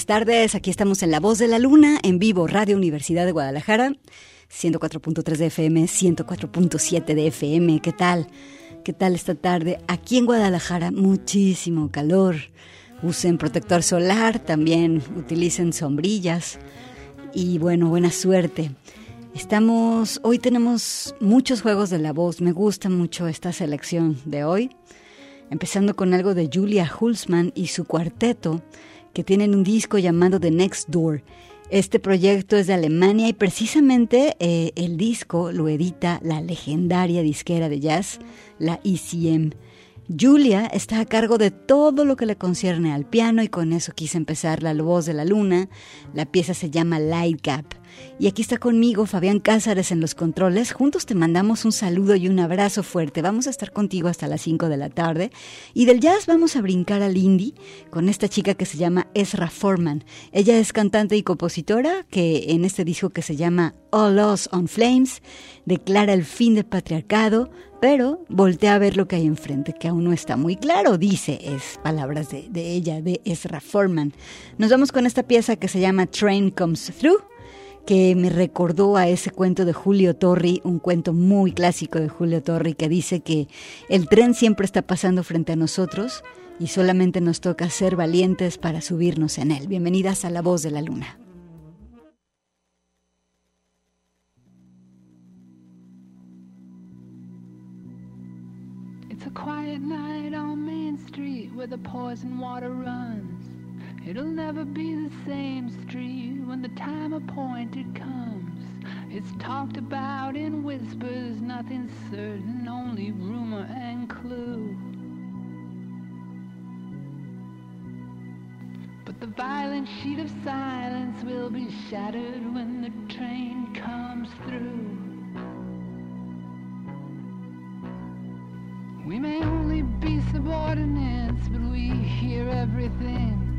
Buenas tardes, aquí estamos en La Voz de la Luna, en vivo, Radio Universidad de Guadalajara, 104.3 de FM, 104.7 de FM. ¿Qué tal? ¿Qué tal esta tarde? Aquí en Guadalajara, muchísimo calor. Usen protector solar, también utilicen sombrillas. Y bueno, buena suerte. Estamos, hoy tenemos muchos juegos de la voz. Me gusta mucho esta selección de hoy. Empezando con algo de Julia Hulsman y su cuarteto que tienen un disco llamado The Next Door. Este proyecto es de Alemania y precisamente eh, el disco lo edita la legendaria disquera de jazz, la ECM. Julia está a cargo de todo lo que le concierne al piano y con eso quise empezar La Voz de la Luna. La pieza se llama Light Gap. Y aquí está conmigo Fabián Cázares en los controles. Juntos te mandamos un saludo y un abrazo fuerte. Vamos a estar contigo hasta las 5 de la tarde. Y del jazz vamos a brincar al indie con esta chica que se llama Ezra Foreman. Ella es cantante y compositora que en este disco que se llama All Lost on Flames declara el fin del patriarcado, pero voltea a ver lo que hay enfrente, que aún no está muy claro, dice, es palabras de, de ella, de Ezra Foreman. Nos vamos con esta pieza que se llama Train Comes Through que me recordó a ese cuento de Julio Torri, un cuento muy clásico de Julio Torri que dice que el tren siempre está pasando frente a nosotros y solamente nos toca ser valientes para subirnos en él. Bienvenidas a La Voz de la Luna. Main Street. It'll never be the same street when the time appointed comes. It's talked about in whispers, nothing certain, only rumor and clue. But the violent sheet of silence will be shattered when the train comes through. We may only be subordinates, but we hear everything.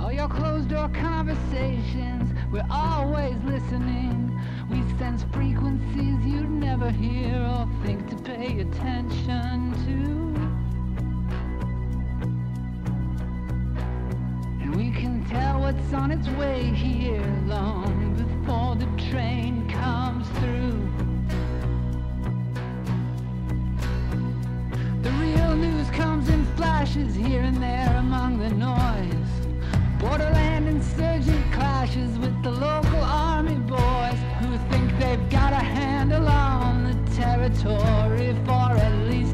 All your closed door conversations, we're always listening. We sense frequencies you'd never hear or think to pay attention to. And we can tell what's on its way here long before the train comes through. The real news comes in flashes here and there among the noise. Borderland insurgent clashes with the local army boys who think they've got a handle on the territory for at least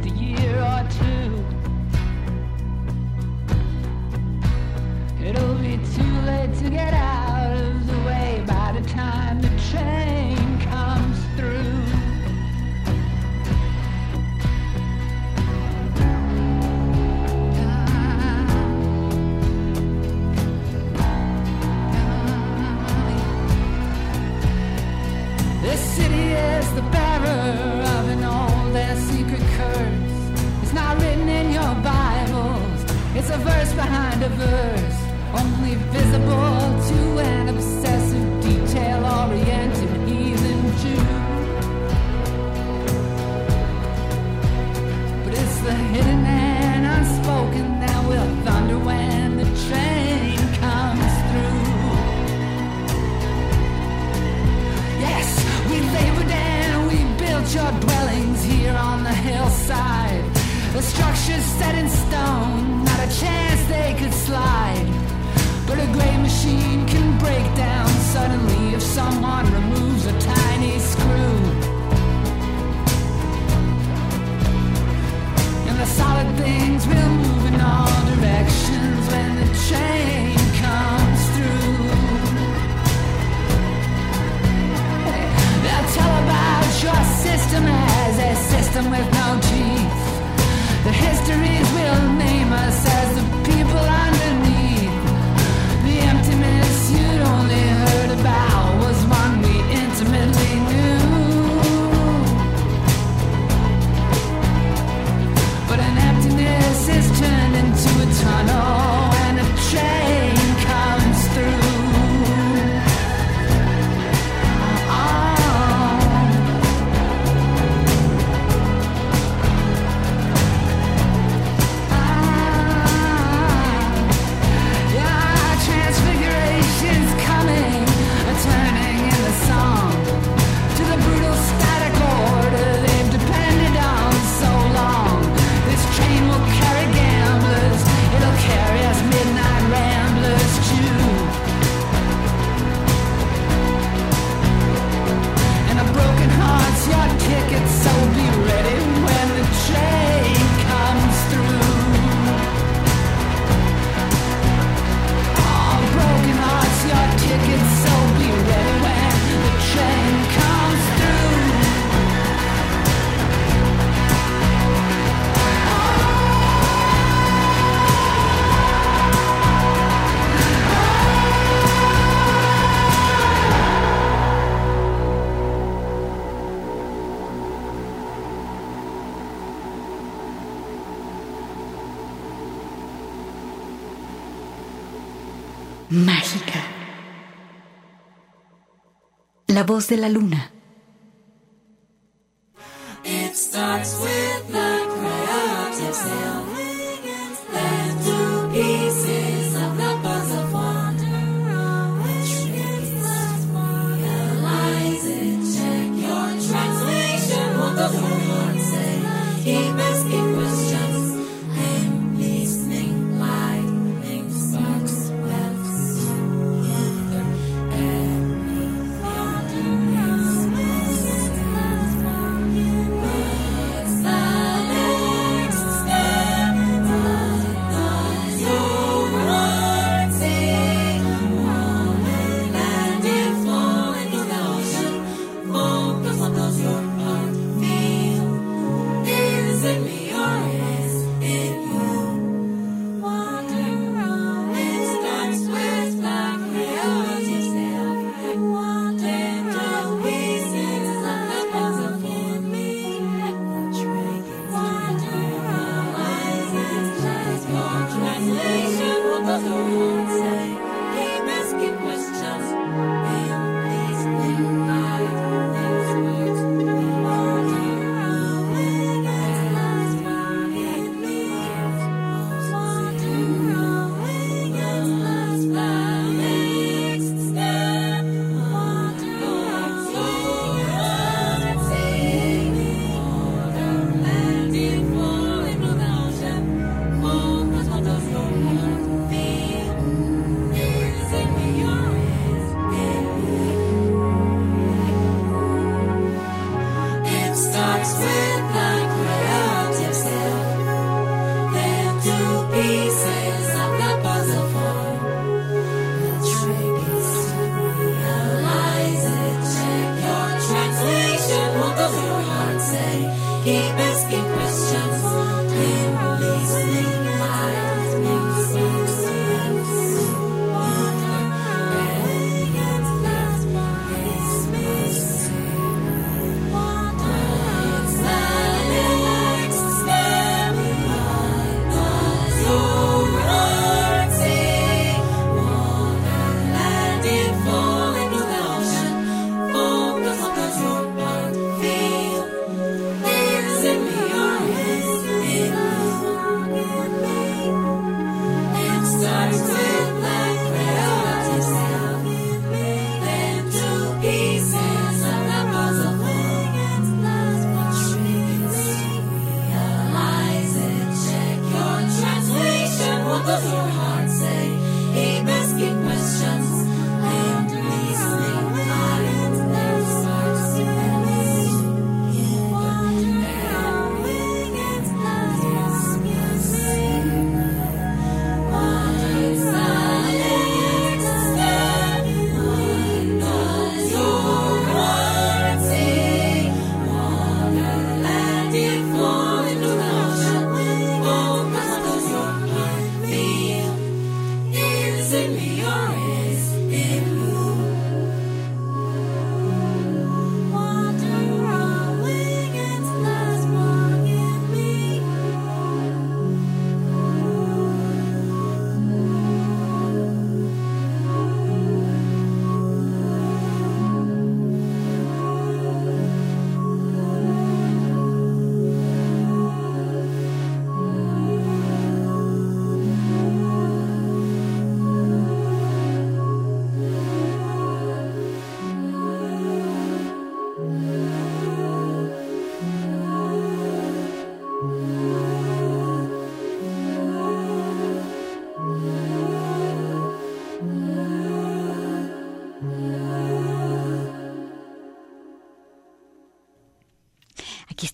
voz de la luna.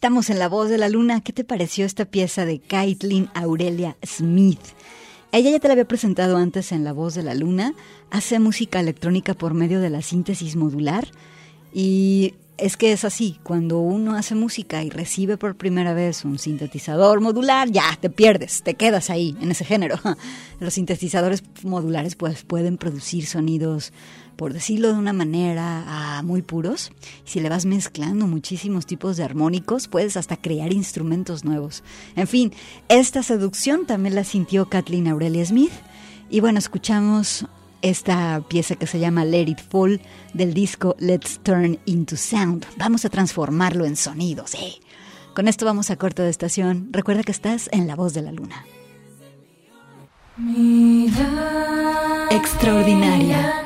Estamos en La Voz de la Luna. ¿Qué te pareció esta pieza de Caitlin Aurelia Smith? Ella ya te la había presentado antes en La Voz de la Luna. Hace música electrónica por medio de la síntesis modular. Y es que es así, cuando uno hace música y recibe por primera vez un sintetizador modular, ya te pierdes, te quedas ahí, en ese género. Los sintetizadores modulares pues, pueden producir sonidos por decirlo de una manera, muy puros. Si le vas mezclando muchísimos tipos de armónicos, puedes hasta crear instrumentos nuevos. En fin, esta seducción también la sintió Kathleen Aurelia Smith. Y bueno, escuchamos esta pieza que se llama Let It Fall del disco Let's Turn Into Sound. Vamos a transformarlo en sonidos. ¿eh? Con esto vamos a corto de estación. Recuerda que estás en La Voz de la Luna. Mira, Extraordinaria.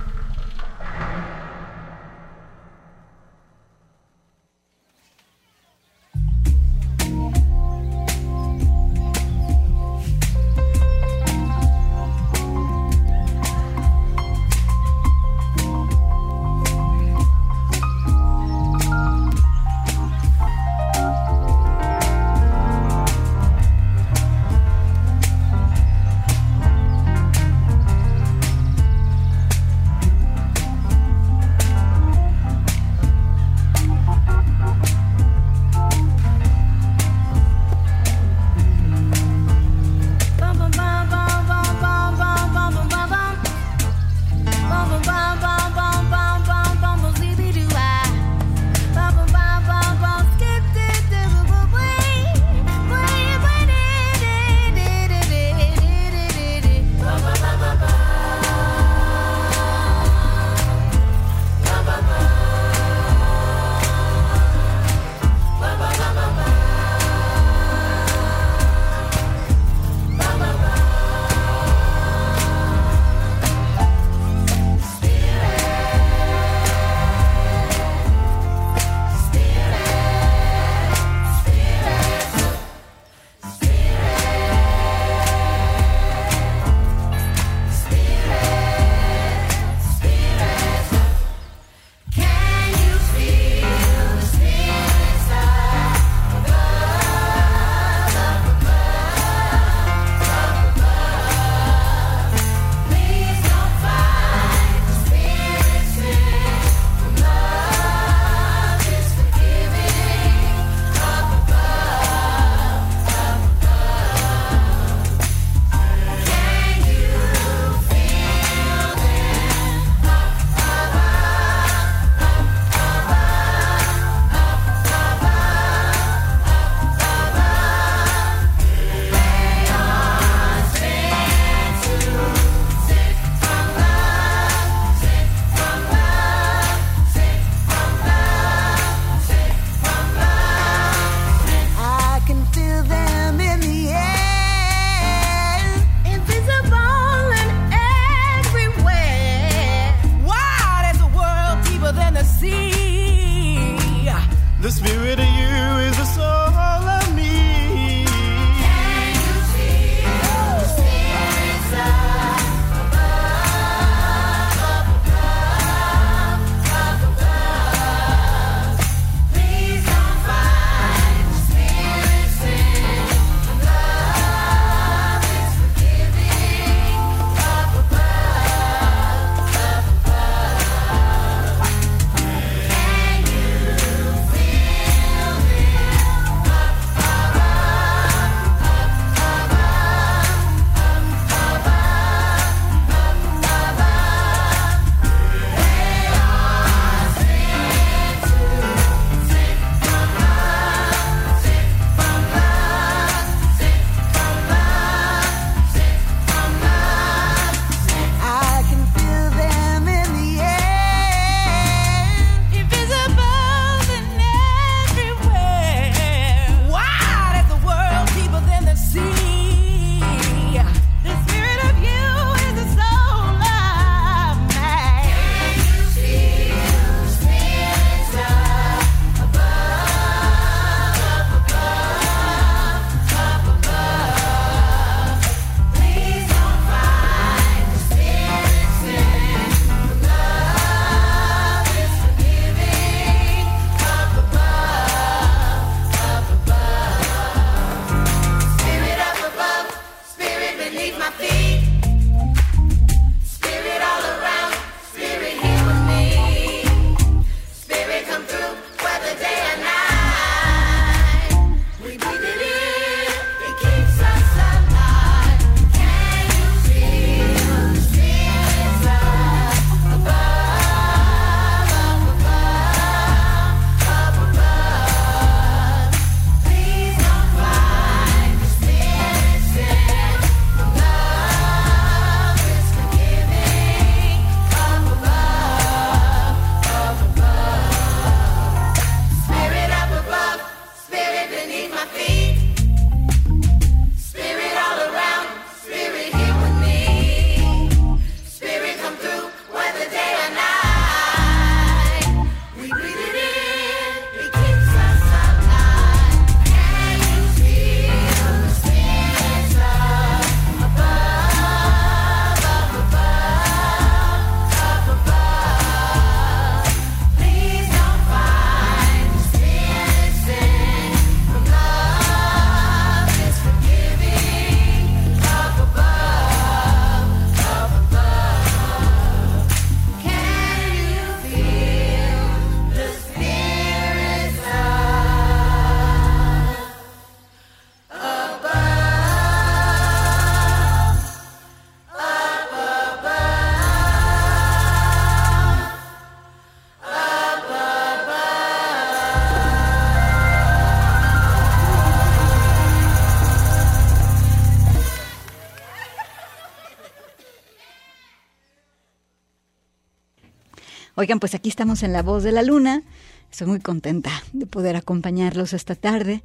Oigan, pues aquí estamos en La Voz de la Luna. Estoy muy contenta de poder acompañarlos esta tarde.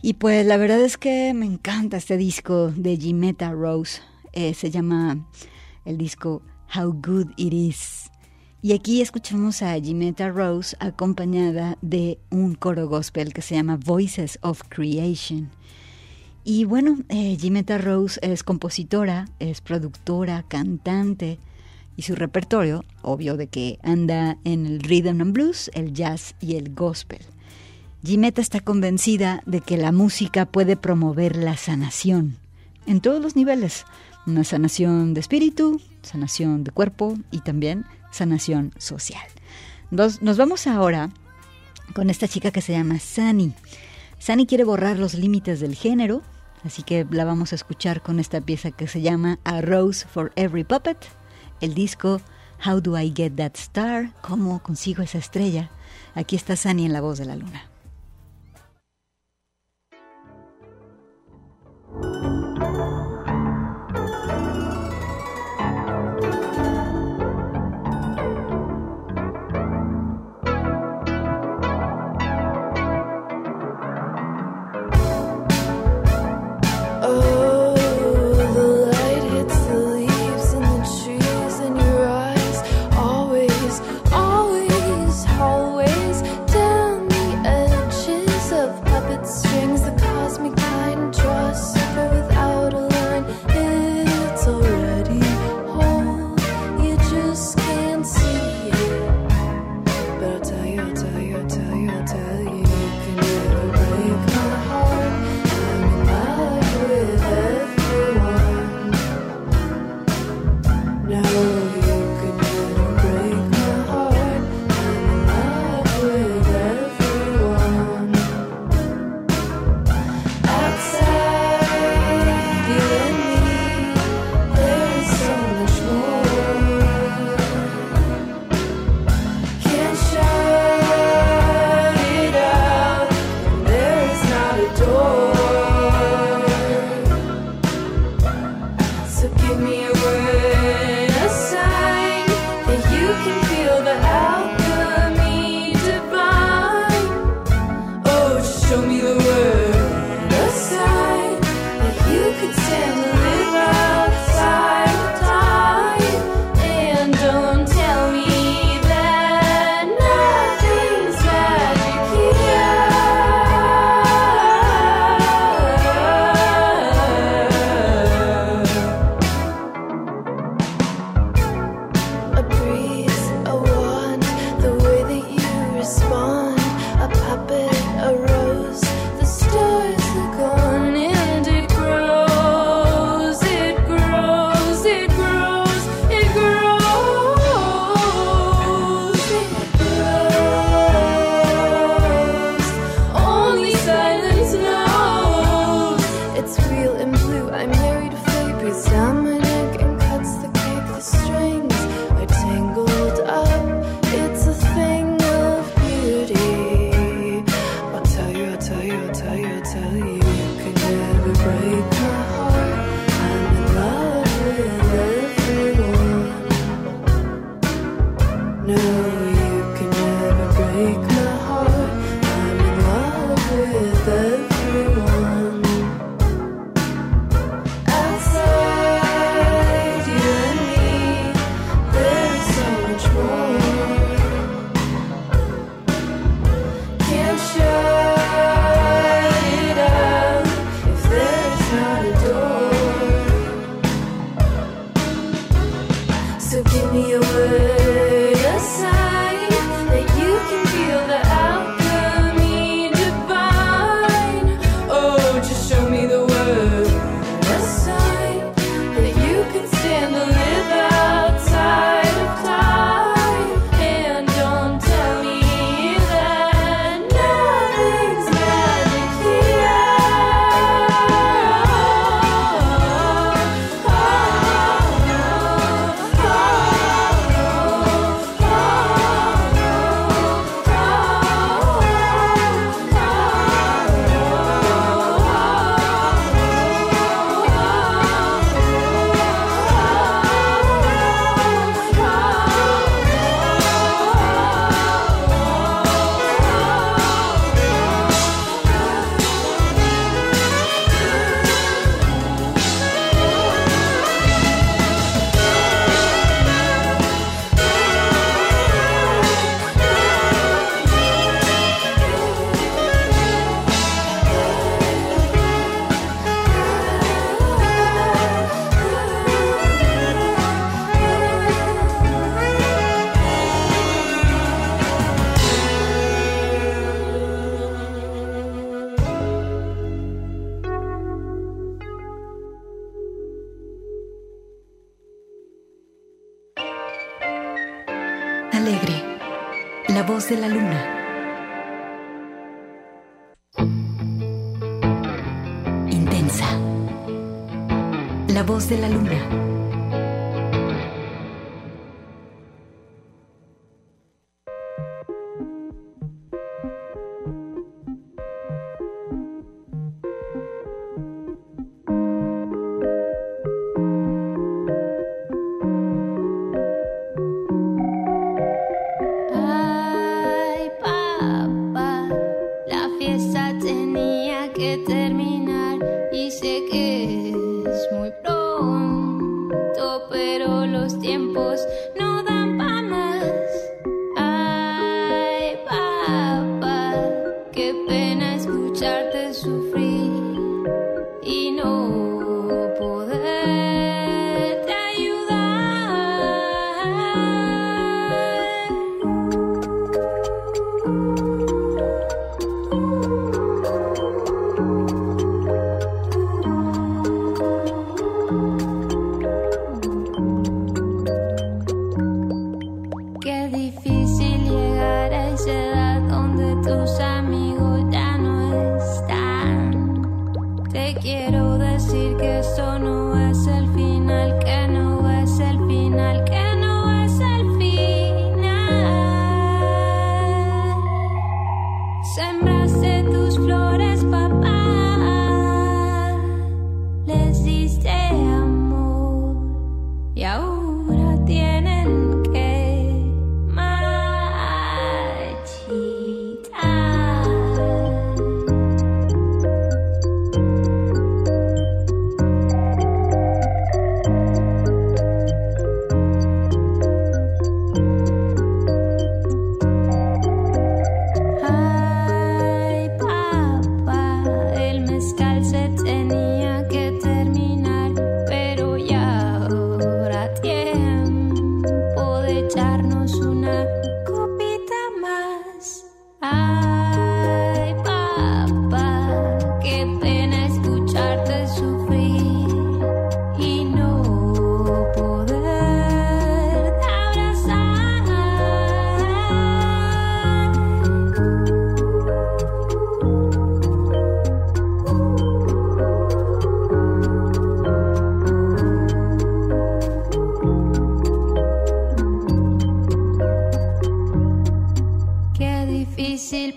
Y pues la verdad es que me encanta este disco de Jimetta Rose. Eh, se llama el disco How Good It Is. Y aquí escuchamos a Jimetta Rose acompañada de un coro gospel que se llama Voices of Creation. Y bueno, eh, Jimetta Rose es compositora, es productora, cantante y su repertorio, obvio de que anda en el rhythm and blues, el jazz y el gospel. Jimetta está convencida de que la música puede promover la sanación en todos los niveles, una sanación de espíritu, sanación de cuerpo y también sanación social. Nos, nos vamos ahora con esta chica que se llama Sani. Sani quiere borrar los límites del género, así que la vamos a escuchar con esta pieza que se llama A Rose for Every Puppet, el disco How Do I Get That Star, cómo consigo esa estrella. Aquí está Sani en la voz de la luna.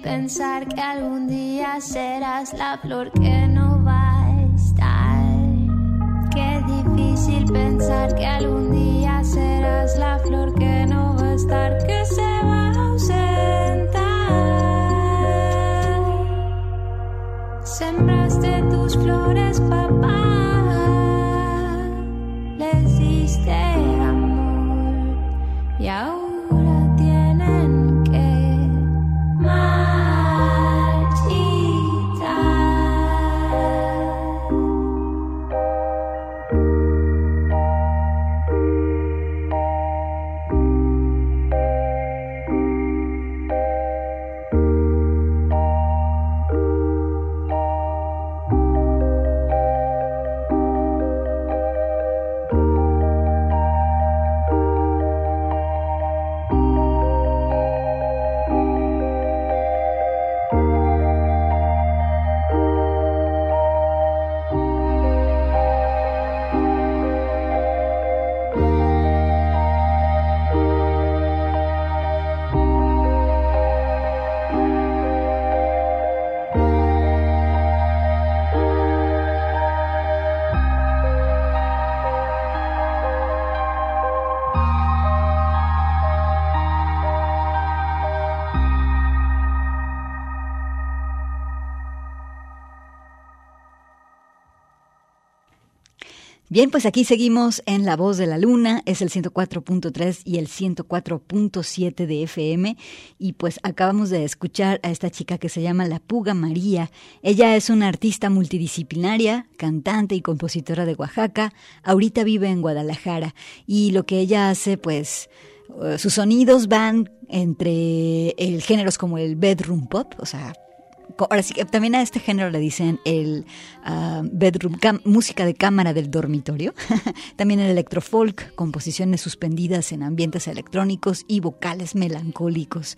Pensar que algún día serás la flor que no va a estar. Qué difícil pensar que algún día serás la flor que no va a estar, que se va a ausentar. Sembraste tus flores, papá. Bien, pues aquí seguimos en La Voz de la Luna, es el 104.3 y el 104.7 de FM y pues acabamos de escuchar a esta chica que se llama La Puga María. Ella es una artista multidisciplinaria, cantante y compositora de Oaxaca, ahorita vive en Guadalajara. Y lo que ella hace pues eh, sus sonidos van entre el géneros como el bedroom pop, o sea, ahora sí también a este género le dicen el ah, bedroom, música de cámara del dormitorio. también el electrofolk, composiciones suspendidas en ambientes electrónicos y vocales melancólicos.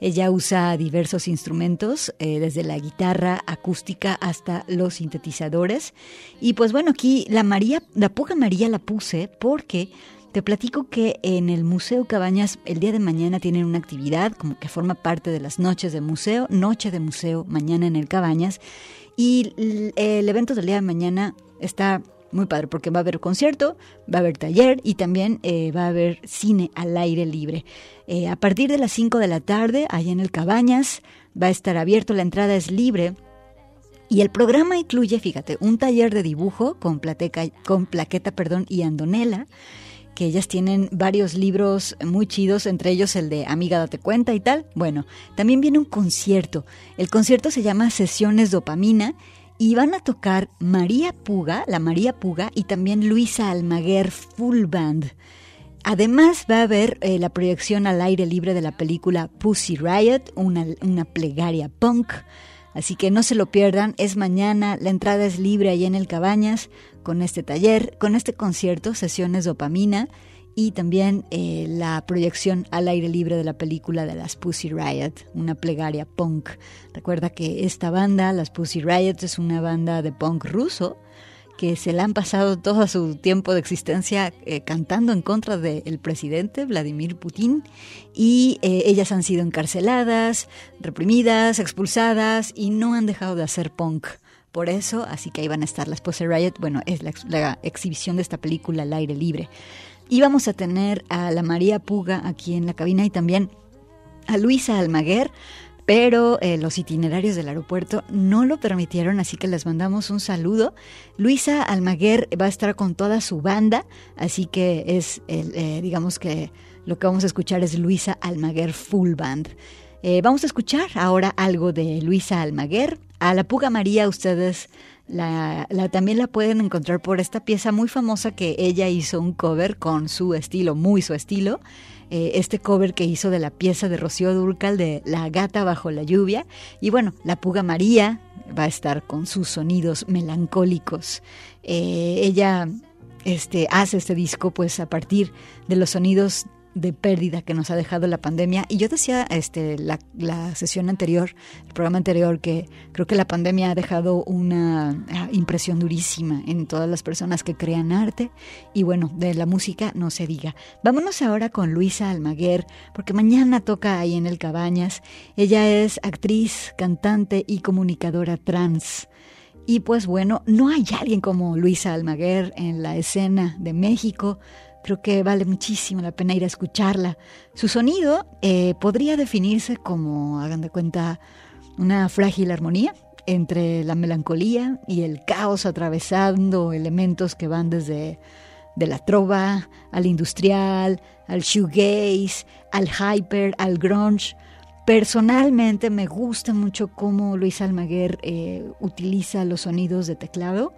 Ella usa diversos instrumentos, eh, desde la guitarra acústica hasta los sintetizadores. Y pues bueno, aquí la María, la Puga María la puse porque te platico que en el Museo Cabañas el día de mañana tienen una actividad como que forma parte de las noches de museo, noche de museo mañana en el Cabañas. Y el evento del día de mañana está muy padre porque va a haber concierto, va a haber taller y también eh, va a haber cine al aire libre. Eh, a partir de las 5 de la tarde, allá en el Cabañas, va a estar abierto, la entrada es libre. Y el programa incluye, fíjate, un taller de dibujo con, plateca, con plaqueta perdón, y andonela, que ellas tienen varios libros muy chidos, entre ellos el de Amiga Date Cuenta y tal. Bueno, también viene un concierto. El concierto se llama Sesiones Dopamina y van a tocar María Puga, la María Puga, y también Luisa Almaguer Full Band. Además va a haber eh, la proyección al aire libre de la película Pussy Riot, una, una plegaria punk. Así que no se lo pierdan, es mañana, la entrada es libre ahí en el Cabañas con este taller, con este concierto, sesiones dopamina y también eh, la proyección al aire libre de la película de las Pussy Riot, una plegaria punk. Recuerda que esta banda, las Pussy Riot, es una banda de punk ruso que se la han pasado todo su tiempo de existencia eh, cantando en contra del presidente Vladimir Putin y eh, ellas han sido encarceladas, reprimidas, expulsadas y no han dejado de hacer punk. Por eso, así que ahí van a estar las Pussy Riot. Bueno, es la, ex- la exhibición de esta película al aire libre. Y vamos a tener a la María Puga aquí en la cabina y también a Luisa Almaguer, pero eh, los itinerarios del aeropuerto no lo permitieron, así que les mandamos un saludo. Luisa Almaguer va a estar con toda su banda, así que es, eh, digamos que lo que vamos a escuchar es Luisa Almaguer Full Band. Eh, vamos a escuchar ahora algo de Luisa Almaguer. A la Puga María ustedes la, también la pueden encontrar por esta pieza muy famosa que ella hizo un cover con su estilo, muy su estilo. Eh, este cover que hizo de la pieza de Rocío Durcal de La gata bajo la lluvia. Y bueno, la Puga María va a estar con sus sonidos melancólicos. Eh, ella este, hace este disco pues a partir de los sonidos de pérdida que nos ha dejado la pandemia. Y yo decía este, la, la sesión anterior, el programa anterior, que creo que la pandemia ha dejado una ah, impresión durísima en todas las personas que crean arte. Y bueno, de la música no se diga. Vámonos ahora con Luisa Almaguer, porque mañana toca ahí en el Cabañas. Ella es actriz, cantante y comunicadora trans. Y pues bueno, no hay alguien como Luisa Almaguer en la escena de México. Creo que vale muchísimo la pena ir a escucharla. Su sonido eh, podría definirse como, hagan de cuenta, una frágil armonía entre la melancolía y el caos atravesando elementos que van desde de la trova al industrial, al shoegaze, al hyper, al grunge. Personalmente me gusta mucho cómo Luis Almaguer eh, utiliza los sonidos de teclado,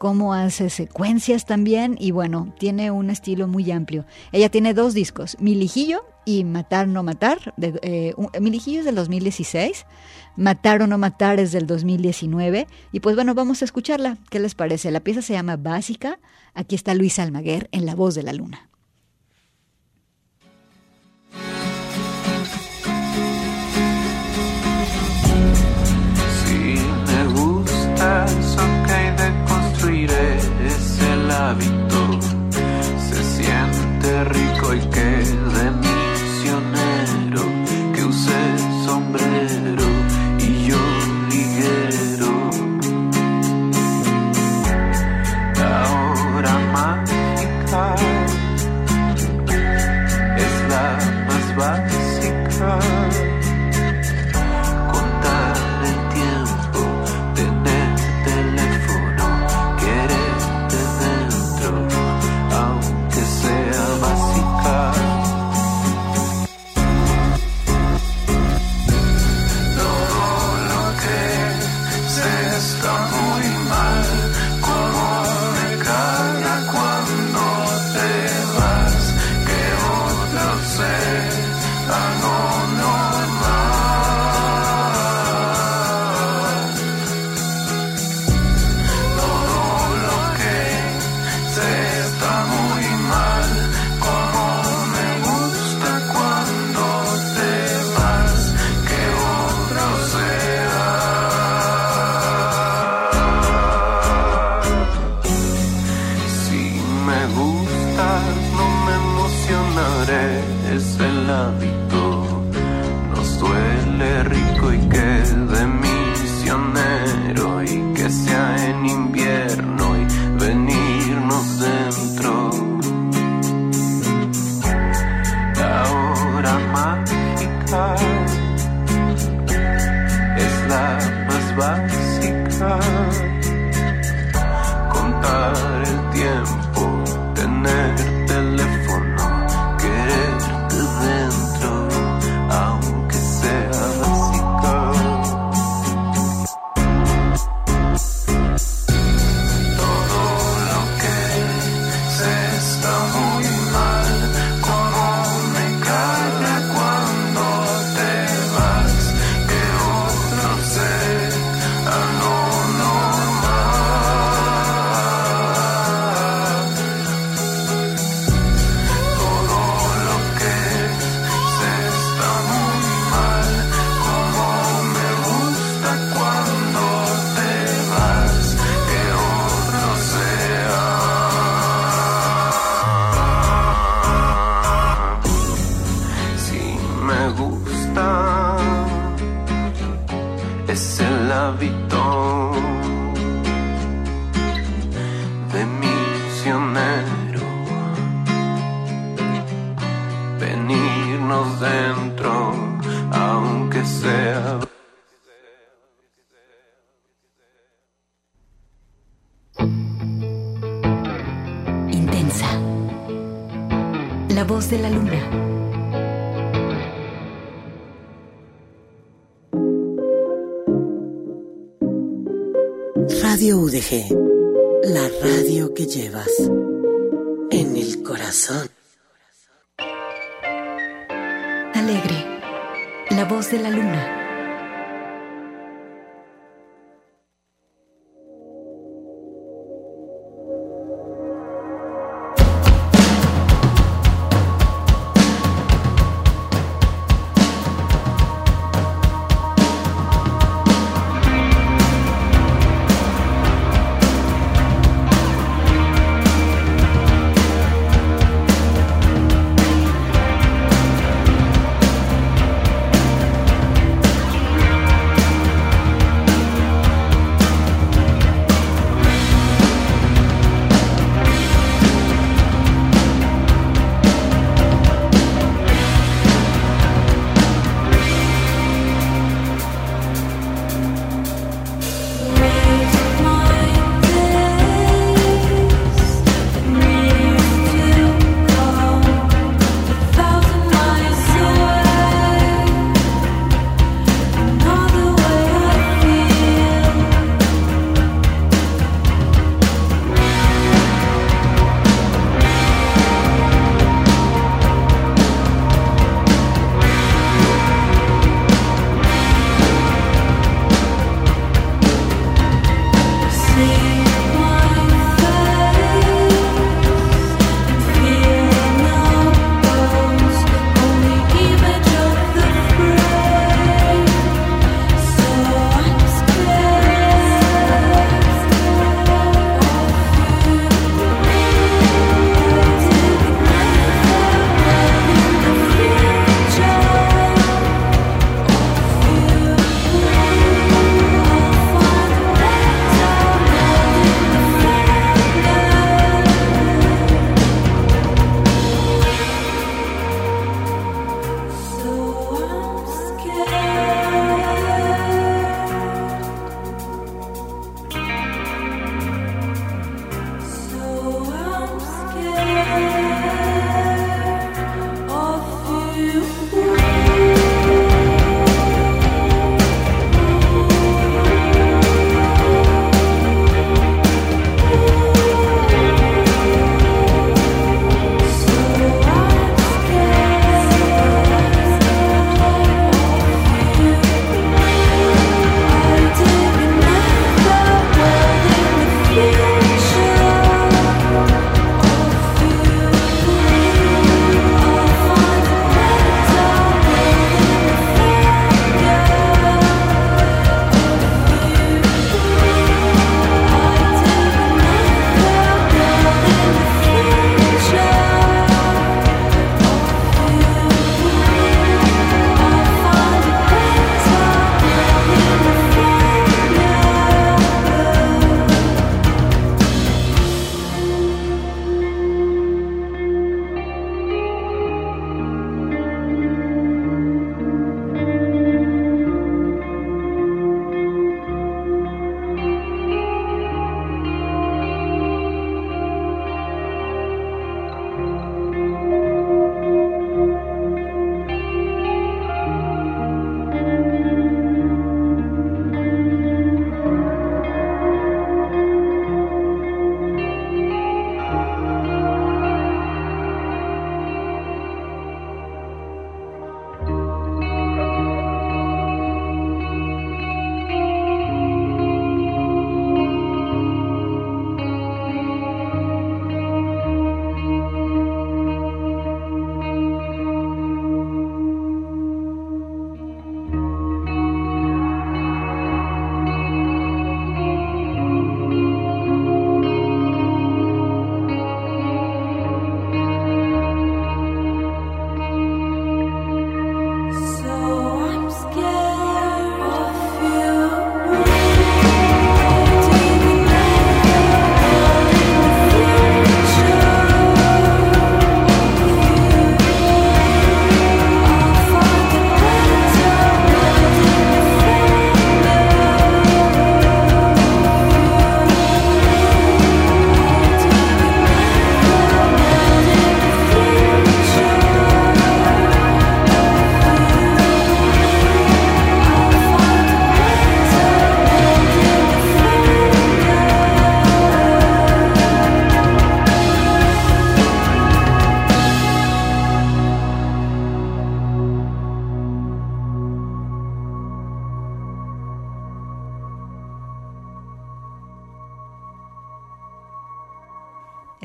cómo hace secuencias también y bueno, tiene un estilo muy amplio. Ella tiene dos discos, Mi Lijillo y Matar no Matar. De, eh, un- Mi Lijillo es del 2016, Matar o no Matar es del 2019 y pues bueno, vamos a escucharla. ¿Qué les parece? La pieza se llama Básica. Aquí está Luis Almaguer en La Voz de la Luna. Si me gusta Se siente rico y que de misionero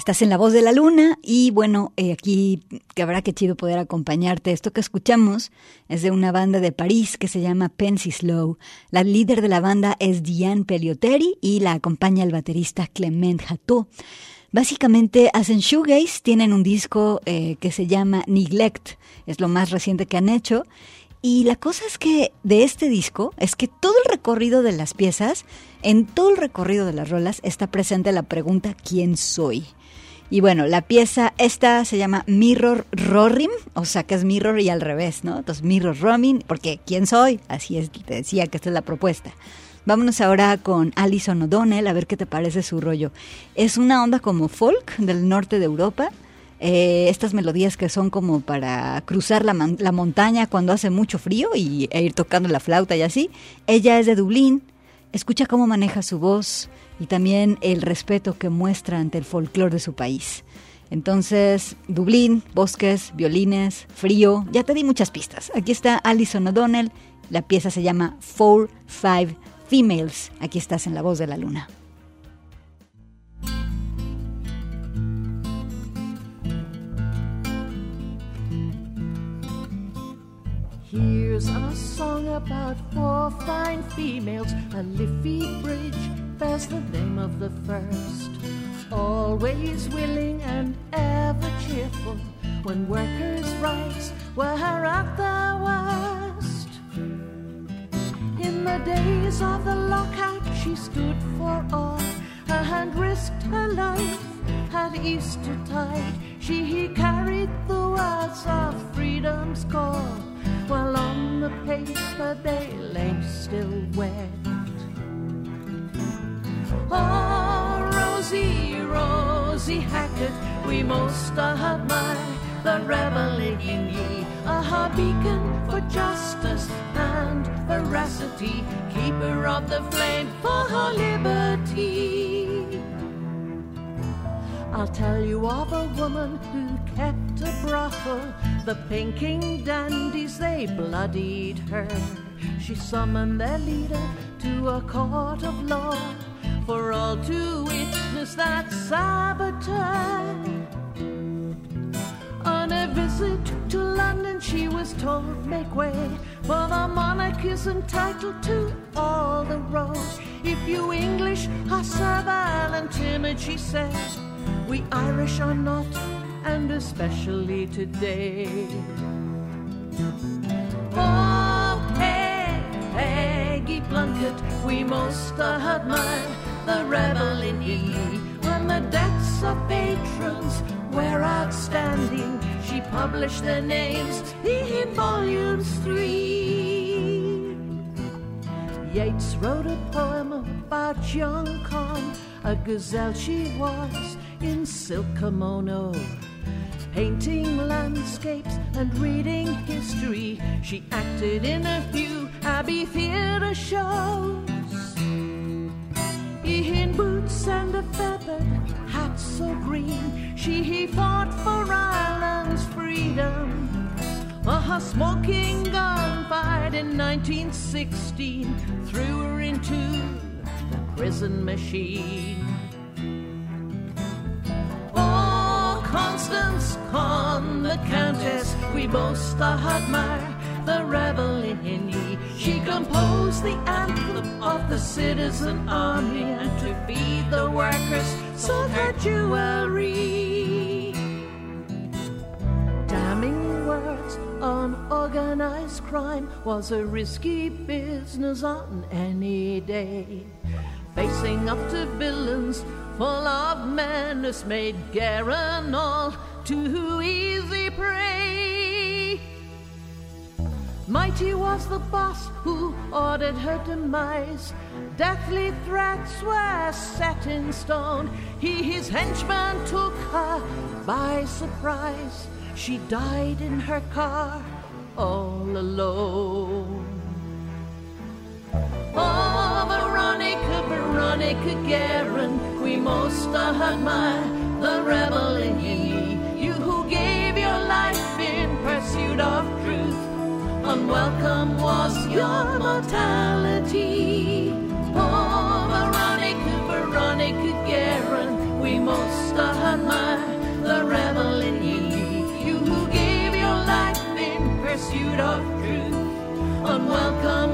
Estás en La Voz de la Luna y bueno, eh, aquí que habrá que chido poder acompañarte. Esto que escuchamos es de una banda de París que se llama Pensy Slow. La líder de la banda es Diane Peliotteri y la acompaña el baterista Clement Hatou. Básicamente hacen shoegaze, tienen un disco eh, que se llama Neglect, es lo más reciente que han hecho. Y la cosa es que de este disco es que todo el recorrido de las piezas, en todo el recorrido de las rolas, está presente la pregunta ¿quién soy? Y bueno, la pieza esta se llama Mirror Rorim, o sea que es Mirror y al revés, ¿no? Entonces Mirror Romin, porque ¿quién soy? Así es, te decía que esta es la propuesta. Vámonos ahora con Alison O'Donnell a ver qué te parece su rollo. Es una onda como folk del norte de Europa. Eh, estas melodías que son como para cruzar la, la montaña cuando hace mucho frío y, e ir tocando la flauta y así. Ella es de Dublín. Escucha cómo maneja su voz y también el respeto que muestra ante el folclore de su país. Entonces, Dublín, bosques, violines, frío, ya te di muchas pistas. Aquí está Alison O'Donnell, la pieza se llama Four, Five Females. Aquí estás en La Voz de la Luna. Here's a song about four fine females. A Liffey Bridge bears the name of the first. Always willing and ever cheerful when workers' rights were at their worst. In the days of the lockout, she stood for all and risked her life at Easter tide. She the paper they lay still wet. Oh, Rosie, Rosie Hackett, we most admire the rebel in ye, a beacon for justice and veracity, keeper of the flame for her liberty. I'll tell you of a woman who kept a brothel. The pinking dandies, they bloodied her. She summoned their leader to a court of law for all to witness that saboteur. On a visit to London, she was told, make way, for the monarch is entitled to all the roads. If you English are servile and timid, she said, we Irish are not, and especially today. Oh, hey, Peggy Blunkett, we most admire the rebel in ye. When the deaths of patrons were outstanding, she published their names in volumes three. Yeats wrote a poem about young Con, a gazelle she was in silk kimono. Painting landscapes and reading history, she acted in a few Abbey Theatre shows. In boots and a feathered hat so green, she he fought for Ireland's freedom. A smoking gun fired in 1916 threw her into the prison machine. Constance Con, the Countess, we most admire the rebel in ye. She composed the anthem of the citizen army and to feed the workers sold her jewelry. Damning words on organized crime was a risky business on any day. Facing up to villains full of menace made Garen all too easy prey. Mighty was the boss who ordered her demise. Deathly threats were set in stone. He, his henchman, took her by surprise. She died in her car all alone. Oh, Veronica, Veronica Guerin, we most admire the rebel in ye. You who gave your life in pursuit of truth, unwelcome was your mortality. Oh, Veronica, Veronica Guerin, we most admire the rebel in ye. You who gave your life in pursuit of truth, unwelcome.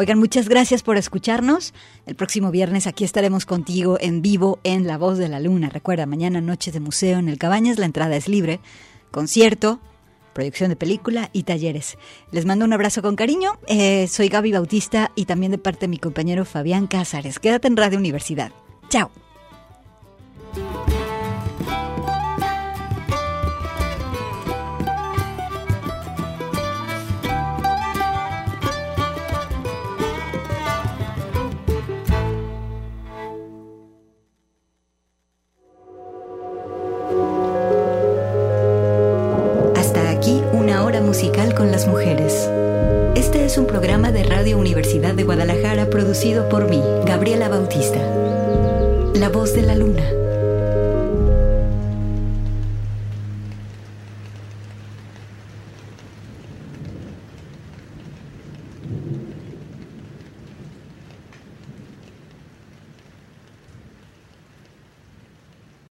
Oigan, muchas gracias por escucharnos. El próximo viernes aquí estaremos contigo en vivo en La Voz de la Luna. Recuerda, mañana noche de museo en el Cabañas, la entrada es libre. Concierto, proyección de película y talleres. Les mando un abrazo con cariño. Eh, soy Gaby Bautista y también de parte de mi compañero Fabián Cázares. Quédate en Radio Universidad. Chao. Un programa de Radio Universidad de Guadalajara producido por mí, Gabriela Bautista. La voz de la luna.